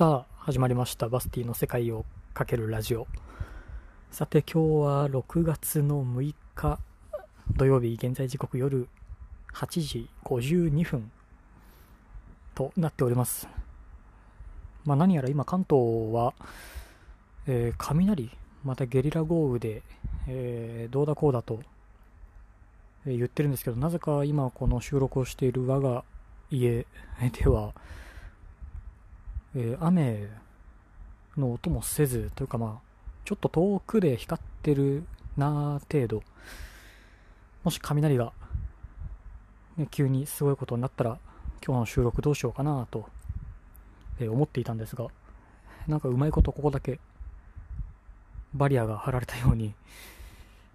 さあ、始まりました。バスティの世界をかけるラジオ。さて、今日は6月の6日土曜日、現在時刻夜8時52分となっております。まあ、何やら今関東は、えー雷、またゲリラ豪雨で、えーどうだこうだと、言ってるんですけど、なぜか今この収録をしている我が家では、えー雨の音もせずというかまあちょっと遠くで光ってるな程度。もし雷が、ね、急にすごいことになったら今日の収録どうしようかなと、えー思っていたんですがなんかうまいことここだけバリアが張られたように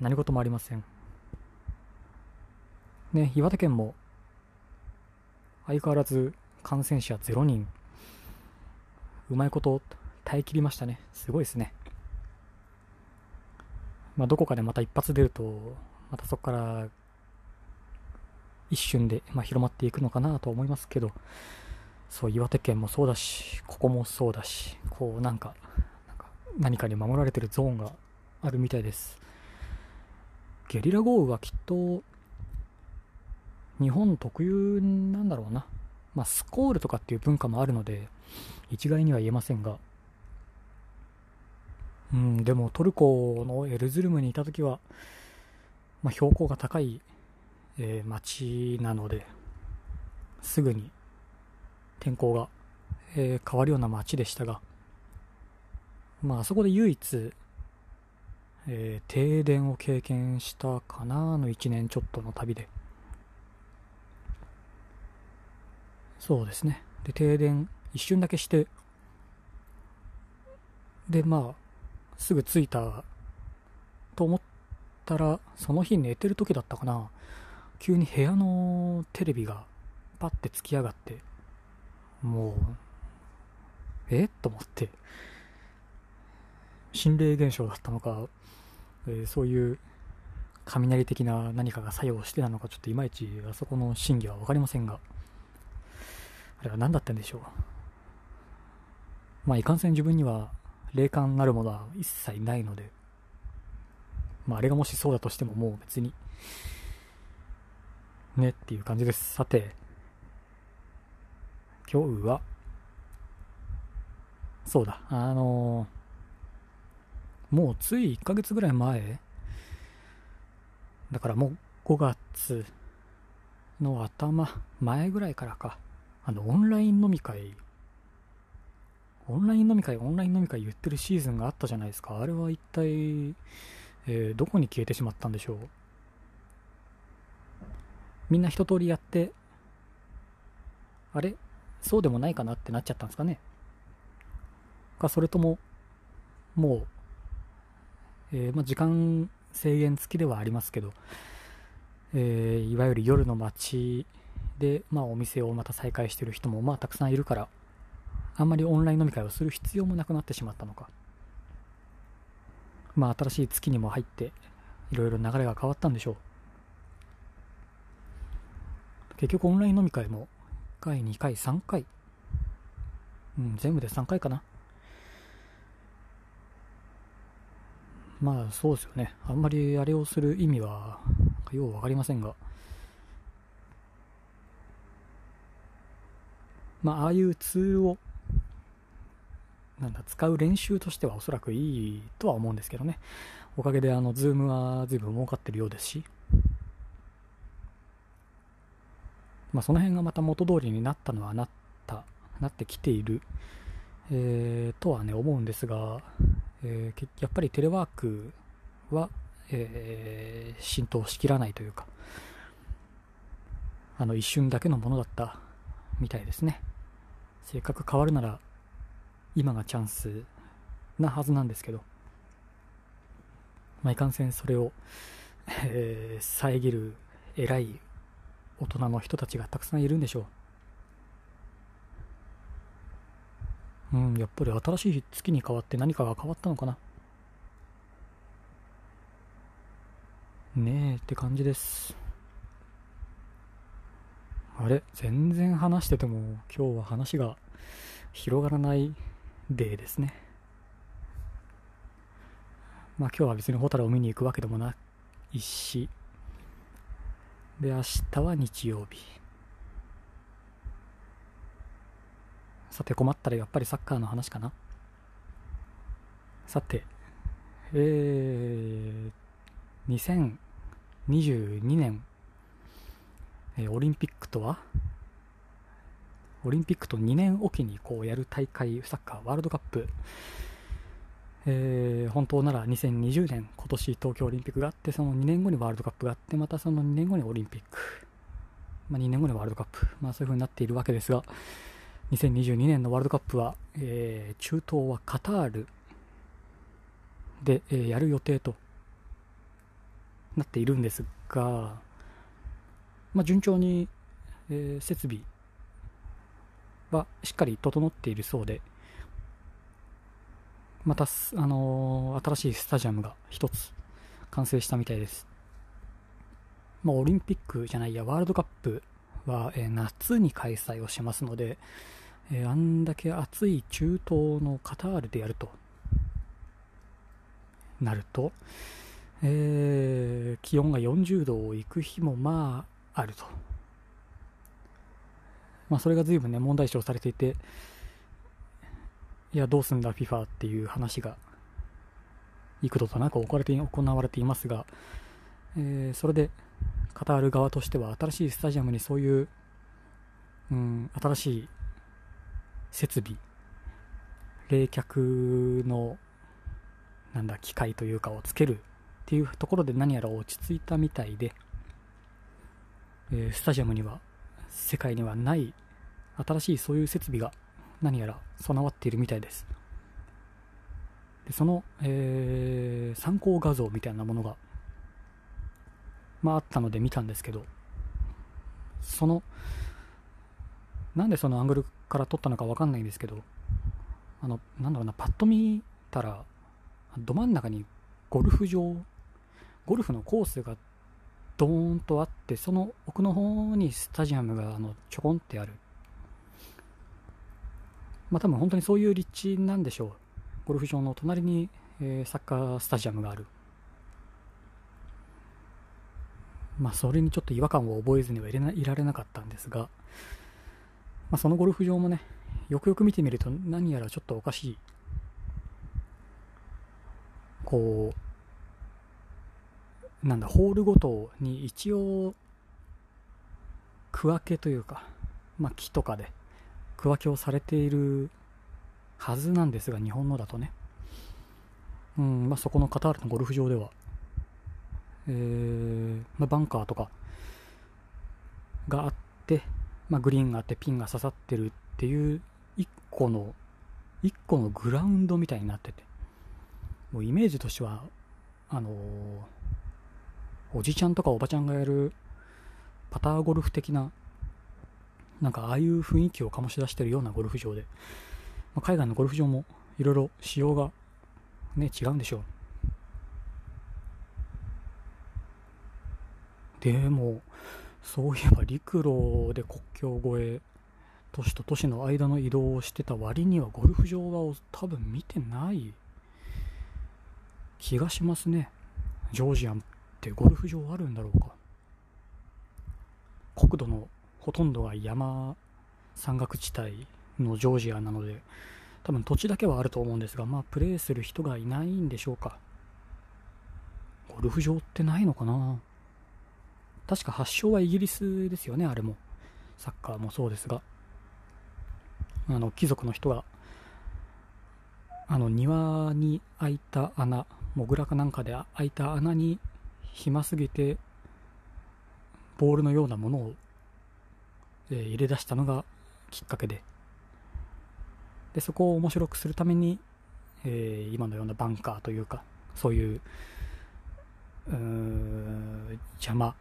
何事もありません。ね岩手県も相変わらず感染者0人。うまいこと耐え切りましたね。すごいですね。まあ、どこかでまた一発出ると、またそこから一瞬で、まあ、広まっていくのかなと思いますけど、そう、岩手県もそうだし、ここもそうだし、こう、なんか、なんか何かに守られてるゾーンがあるみたいです。ゲリラ豪雨はきっと、日本特有なんだろうな。まあ、スコールとかっていう文化もあるので、一概には言えませんが、うん、でもトルコのエルズルムにいた時は、まあ、標高が高い、えー町なので、すぐに天候が、えー変わるような町でしたが、まあ、あそこで唯一、えー停電を経験したかなの1年ちょっとの旅で。そうですね。で、停電一瞬だけして、で、まあ、すぐ着いたと思ったら、その日寝てる時だったかな。急に部屋のテレビがパッてつき上がって、もう、え？と思って、心霊現象だったのか、えーそういう雷的な何かが作用してたのか、ちょっといまいちあそこの真偽はわかりませんが、れは何だったんでしょう。まあ、いかんせん自分には霊感なるものは一切ないので、まあ、あれがもしそうだとしてももう別に、ねっていう感じです。さて、今日は、そうだ、あのもうつい1ヶ月ぐらい前、だからもう5月の頭、前ぐらいからか、あの、オンライン飲み会、オンライン飲み会、オンライン飲み会言ってるシーズンがあったじゃないですか。あれは一体、えーどこに消えてしまったんでしょう？みんな一通りやって、あれ？そうでもないかなってなっちゃったんですかね？か、それとも、もう、えーまあ、時間制限付きではありますけど、えーいわゆる夜の街で、まあ、お店をまた再開してる人も、まあ、たくさんいるから、あんまりオンライン飲み会をする必要もなくなってしまったのか。まあ、新しい月にも入って、いろいろ流れが変わったんでしょう。結局、オンライン飲み会も、1回、2回、3回。うん、全部で3回かな。まあ、そうですよね。あんまりあれをする意味は、ようわかりませんが。まあ、ああいうツールを、なんだ、使う練習としてはおそらくいいとは思うんですけどね。おかげで、あの、ズームは随分儲かってるようですし。まあ、その辺がまた元通りになったのはなった、なってきている、えー、とはね、思うんですが、えーやっぱりテレワークは、えー浸透しきらないというか、あの、一瞬だけのものだったみたいですね。せっかく変わるなら、今がチャンスなはずなんですけど、まあ、いかんせんそれを、えー遮る偉い大人の人たちがたくさんいるんでしょう。うん、やっぱり新しい月に変わって何かが変わったのかな。ねえって感じです。あれ全然話してても今日は話が広がらないデーですね。まあ今日は別にホタルを見に行くわけでもないし、で、明日は日曜日。さて困ったらやっぱりサッカーの話かな。さて、えー、2022年、え、オリンピックとは？オリンピックと2年おきにこうやる大会、サッカーワールドカップ、えー、本当なら2020年、今年東京オリンピックがあって、その2年後にワールドカップがあって、またその2年後にオリンピック、まあ、2年後にワールドカップ、まあ、そういう風になっているわけですが、2022年のワールドカップは、えー、中東はカタールで、えー、やる予定となっているんですが、まあ、順調に、えー、設備はしっかり整っているそうで、また、あのー、新しいスタジアムが一つ完成したみたいです。まあ、オリンピックじゃないや、ワールドカップは、えー、夏に開催をしますので、えー、あんだけ暑い中東のカタールでやるとなると、えー、気温が40度を行く日もまああると。まあ、それが随分ね、問題視をされていて、いや、どうすんだ FIFA っていう話が幾度となく行われて行われていますが、えー、それでカタール側としては新しいスタジアムにそういう、うん、新しい設備、冷却の、なんだ、機械というかをつけるっていうところで何やら落ち着いたみたいで、えー、スタジアムには世界にはない新しいそういう設備が何やら備わっているみたいです。でその、えー、参考画像みたいなものが、まああったので見たんですけど、その、なんでそのアングルから撮ったのかわかんないんですけど、あの、なんだろうな、パッと見たら、ど真ん中にゴルフ場、ゴルフのコースがドーンとあって、その奥の方にスタジアムがあのちょこんってある。まあ多分本当にそういう立地なんでしょう。ゴルフ場の隣に、えー、サッカースタジアムがある。まあそれにちょっと違和感を覚えずにはいれないられなかったんですが、まあそのゴルフ場もね、よくよく見てみると何やらちょっとおかしい。こう、なんだ、ホールごとに一応、区分けというか、まあ木とかで区分けをされているはずなんですが、日本のだとね。うん、まあ、そこのカタールのゴルフ場では、えー、まあ、バンカーとかがあって、まあ、グリーンがあってピンが刺さってるっていう一個の、一個のグラウンドみたいになってて、もうイメージとしては、あのー、おじちゃんとかおばちゃんがやるパターゴルフ的ななんかああいう雰囲気を醸し出してるようなゴルフ場で、まあ、海外のゴルフ場もいろいろ仕様がね、違うんでしょう。でも、そういえば陸路で国境越え、都市と都市の間の移動をしてた割にはゴルフ場は多分見てない気がしますね。ジョージアンってゴルフ場あるんだろうか。国土のほとんどが山山岳地帯のジョージアなので多分土地だけはあると思うんですがまあプレーする人がいないんでしょうか。ゴルフ場ってないのかな。確か発祥はイギリスですよねあれも。サッカーもそうですが。あの貴族の人があの庭に開いた穴モグラかなんかで開いた穴に暇すぎてボールのようなものをえー、入れ出したのがきっかけで。でそこを面白くするために、えー、今のようなバンカーというかそういうう邪魔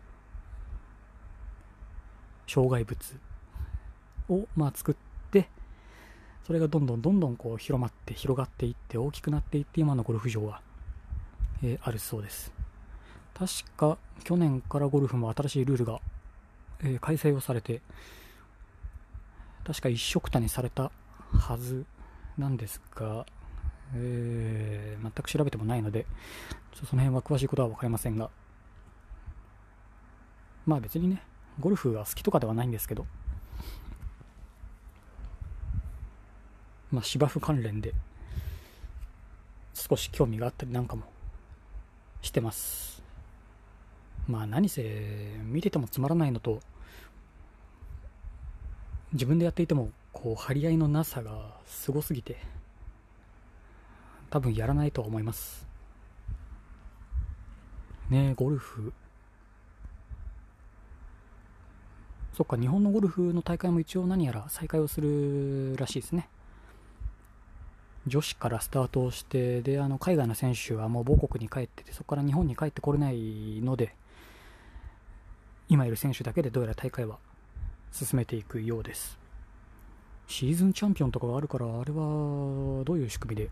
障害物を、まあ、作ってそれがどんどんどんどんこう広まって広がっていって大きくなっていって今のゴルフ場は、えー、あるそうです。確か去年からゴルフも新しいルールがえー、開催をされて、確か一色たにされたはずなんですが、えー、全く調べてもないので、ちょその辺は詳しいことは分かりませんが、まあ別にね、ゴルフが好きとかではないんですけど、まあ芝生関連で少し興味があったりなんかもしてます。まあ何せ見ててもつまらないのと、自分でやっていてもこう張り合いのなさがすごすぎて、多分やらないとは思います。ねえゴルフ。そっか、日本のゴルフの大会も一応何やら再開をするらしいですね。女子からスタートをして、で、あの、海外の選手はもう母国に帰ってて、そこから日本に帰ってこれないので、今いる選手だけでどうやら大会は進めていくようです。シーズンチャンピオンとかがあるから、あれはどういう仕組みで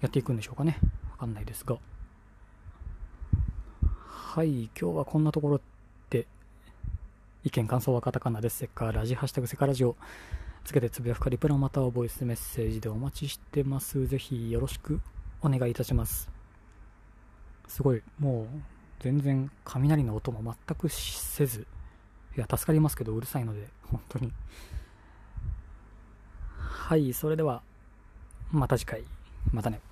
やっていくんでしょうかね。わかんないですが。はい、今日はこんなところで、意見、感想はカタカナです。セッカーラジ、ハッシュタグセカラジオ。つけてつぶやくかリプラまたはボイスメッセージでお待ちしてます。ぜひよろしくお願いいたします。すごい、もう全然雷の音も全くせず、いや、助かりますけどうるさいので、本当に。はい、それでは、また次回、またね。